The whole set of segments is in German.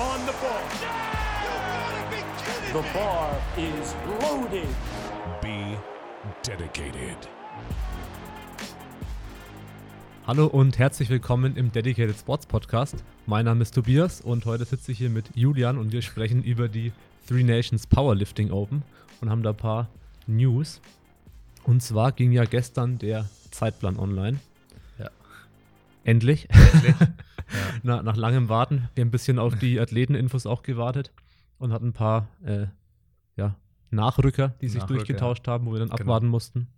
on the ball. The bar is loaded. Be dedicated. Hallo und herzlich willkommen im Dedicated Sports Podcast. Mein Name ist Tobias und heute sitze ich hier mit Julian und wir sprechen über die Three Nations Powerlifting Open und haben da ein paar News. Und zwar ging ja gestern der Zeitplan online. Ja. Endlich. Endlich. Na, nach langem Warten. Wir haben ein bisschen auf die Athleteninfos auch gewartet und hatten ein paar äh, ja, Nachrücker, die sich Nachrücker, durchgetauscht haben, wo wir dann Genau. abwarten mussten.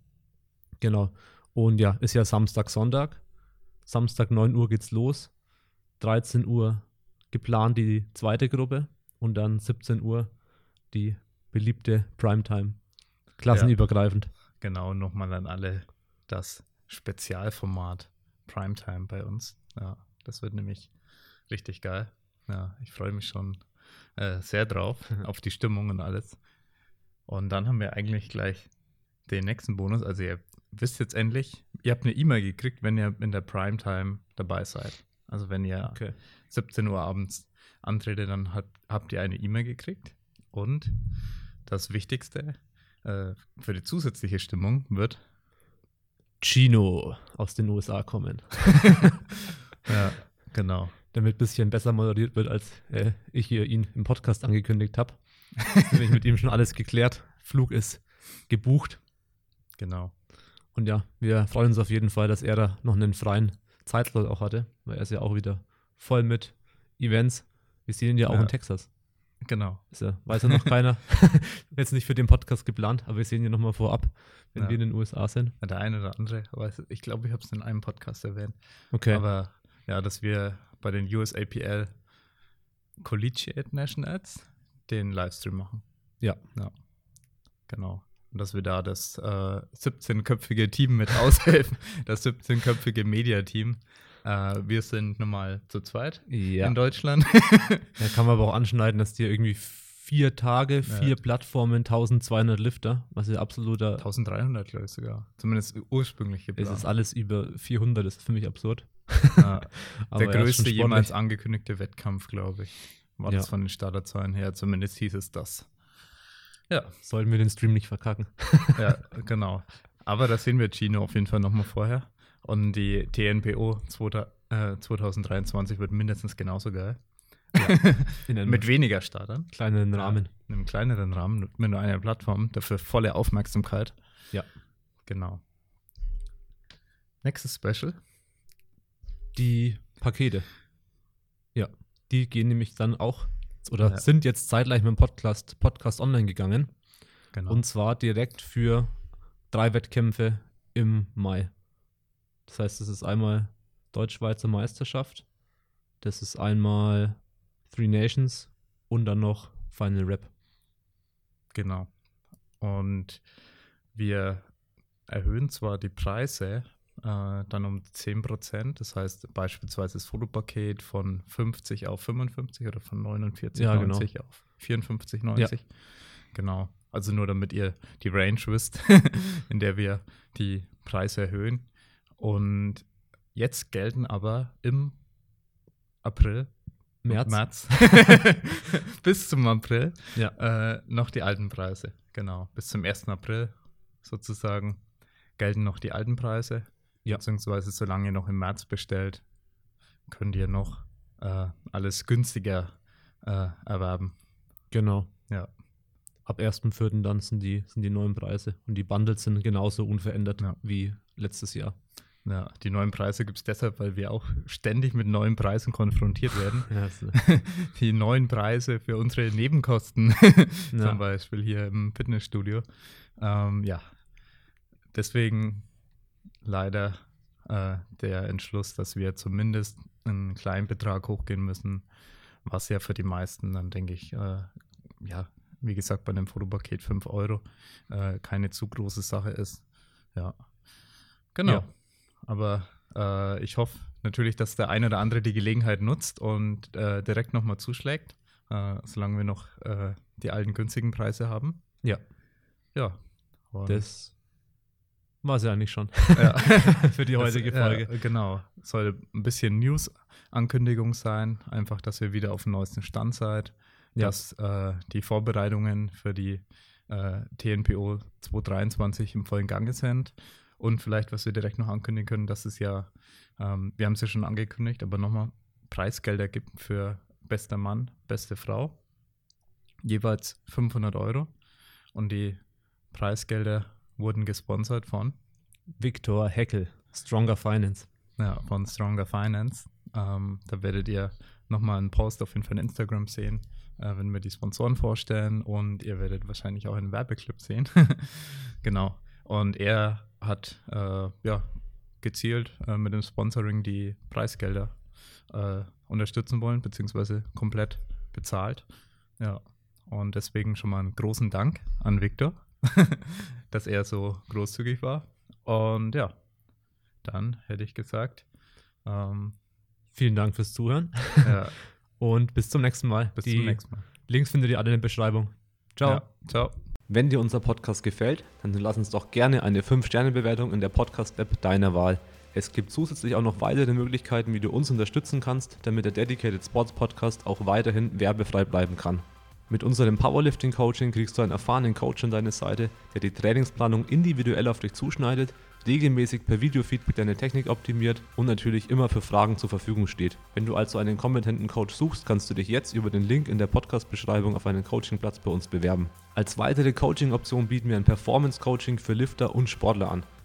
Genau. Und ja, ist ja Samstag, Sonntag. Samstag 9 Uhr geht's los. 13 Uhr geplant die zweite Gruppe und dann 17 Uhr die beliebte Primetime. Klassenübergreifend. Genau, nochmal an alle das Spezialformat Primetime bei uns. Ja, das wird nämlich richtig geil. Ja, ich freue mich schon äh, sehr drauf, auf die Stimmung und alles. Und dann haben wir eigentlich gleich den nächsten Bonus. Also ihr wisst jetzt endlich, ihr habt eine E-Mail gekriegt, wenn ihr in der Primetime dabei seid. Also wenn ihr Okay. 17 Uhr abends antrete, dann hat, habt ihr eine E-Mail gekriegt. Und das Wichtigste äh, für die zusätzliche Stimmung wird, Chino aus den USA kommen. genau. damit ein bisschen besser moderiert wird, als äh, ich hier ihn im Podcast angekündigt habe. Nämlich mit ihm schon alles geklärt. Flug ist gebucht. Genau. Und ja, wir freuen uns auf jeden Fall, dass er da noch einen freien Zeitslot auch hatte, weil er ist ja auch wieder voll mit Events. Wir sehen ihn ja auch Ja. in Texas. Genau. Ist ja, weiß ja noch keiner. Jetzt nicht für den Podcast geplant, aber wir sehen ihn nochmal vorab, wenn Ja. wir in den USA sind. Der eine oder andere, weiß, ich glaube, ich habe es in einem Podcast erwähnt. Okay. Aber ja, dass wir bei den USAPL Collegiate Nationals den Livestream machen. Ja. Ja. Genau. Und dass wir da das äh, 17-köpfige Team mit aushelfen, das 17-köpfige Media-Team. Äh, wir sind normal zu zweit ja. in Deutschland. Da kann man aber auch anschneiden, dass die irgendwie vier Tage, vier Plattformen, 1200 Lifter, was ja absoluter 1300, glaube ich sogar. Zumindest ursprünglich Es geplant. ist alles über 400, das ist für mich absurd. Ja. Der ja, größte jemals angekündigte Wettkampf, glaube ich. War Ja. das von den Starterzahlen her. Zumindest hieß es das. Ja, Sollten wir den Stream nicht verkacken. ja, genau. Aber da sehen wir Gino auf jeden Fall nochmal vorher. Und die TNPO 2000, äh, 2023 wird mindestens genauso geil. In einem Mit weniger Startern. kleinen Rahmen. In einem kleineren Rahmen, mit nur einer Plattform. Dafür volle Aufmerksamkeit. Ja. Genau. Nächstes Special. Die Pakete. Ja, die gehen nämlich dann auch oder Ja. sind jetzt zeitgleich mit dem Podcast, Podcast online gegangen. Genau. Und zwar direkt für drei Wettkämpfe im Mai. Das heißt, das ist einmal Deutsch-Schweizer Meisterschaft, das ist einmal Three Nations und dann noch Final Rap. Genau. Und wir erhöhen zwar die Preise äh, dann um 10%, das heißt beispielsweise das Fotopaket von 50 auf 55 oder von 49,90 Ja, genau. auf 54,90. Genau. Also nur damit ihr die Range wisst, in der wir die Preise erhöhen. Und jetzt gelten aber im April, März. März bis zum April Ja. äh, noch die alten Preise. Genau. Bis zum 1. April sozusagen gelten noch die alten Preise. Ja. Beziehungsweise solange ihr noch im März bestellt, könnt ihr noch äh, alles günstiger äh, erwerben. Genau. Ja. Ab 1.4. dann sind die, sind die neuen Preise. Und die Bundles sind genauso unverändert Ja. wie letztes Jahr. Ja, die neuen Preise gibt es deshalb, weil wir auch ständig mit neuen Preisen konfrontiert werden. Ja, das, die neuen Preise für unsere Nebenkosten, Ja. zum Beispiel hier im Fitnessstudio. Ähm, ja, deswegen leider äh, der Entschluss, dass wir zumindest einen kleinen Betrag hochgehen müssen, was ja für die meisten dann, denke ich, äh, ja, wie gesagt, bei einem Fotopaket 5 Euro äh, keine zu große Sache ist. Ja, genau. Ja. Aber äh, ich hoffe natürlich, dass der eine oder andere die Gelegenheit nutzt und äh, direkt nochmal zuschlägt, äh, solange wir noch die alten günstigen Preise haben. ja. Ja. Und Das War sie eigentlich schon. Ja. Für die heutige Das, Folge. Ja, genau. Soll ein bisschen News-Ankündigung sein. Einfach, dass ihr wieder auf dem neuesten Stand seid. Ja. Dass äh, die Vorbereitungen für die äh, TNPO 2023 im vollen Gange sind. Und vielleicht, was wir direkt noch ankündigen können, dass es ja, ähm, wir haben es ja schon angekündigt, aber nochmal Preisgelder gibt für bester Mann, beste Frau. Jeweils 500 Euro. Und die Preisgelder wurden gesponsert von Viktor Heckel, Stronger Finance. Ja, von Stronger Finance. Ähm, da werdet ihr nochmal einen Post auf jeden Fall in Instagram sehen, äh, wenn wir die Sponsoren vorstellen und ihr werdet wahrscheinlich auch einen Werbeclip sehen. genau. Und er hat äh, ja gezielt äh, mit dem Sponsoring die Preisgelder äh, unterstützen wollen, beziehungsweise komplett bezahlt. Ja. Und deswegen schon mal einen großen Dank an Victor, dass er so großzügig war. Und ja, dann hätte ich gesagt, ähm, Vielen Dank fürs Zuhören ja, und bis zum nächsten Mal. bis die zum nächsten Mal. Links findet ihr alle in der Beschreibung. Ciao. Ja, ciao. Wenn dir unser Podcast gefällt, dann lass uns doch gerne eine 5-Sterne-Bewertung in der Podcast-App deiner Wahl. Es gibt zusätzlich auch noch weitere Möglichkeiten, wie du uns unterstützen kannst, damit der Dedicated Sports Podcast auch weiterhin werbefrei bleiben kann. Mit unserem Powerlifting Coaching kriegst du einen erfahrenen Coach an deine Seite, der die Trainingsplanung individuell auf dich zuschneidet, regelmäßig per Videofeedback deine Technik optimiert und natürlich immer für Fragen zur Verfügung steht. Wenn du also einen kompetenten Coach suchst, kannst du dich jetzt über den Link in der Podcast-Beschreibung auf einen Coachingplatz bei uns bewerben. Als weitere Coaching-Option bieten wir ein Performance-Coaching für Lifter und Sportler an.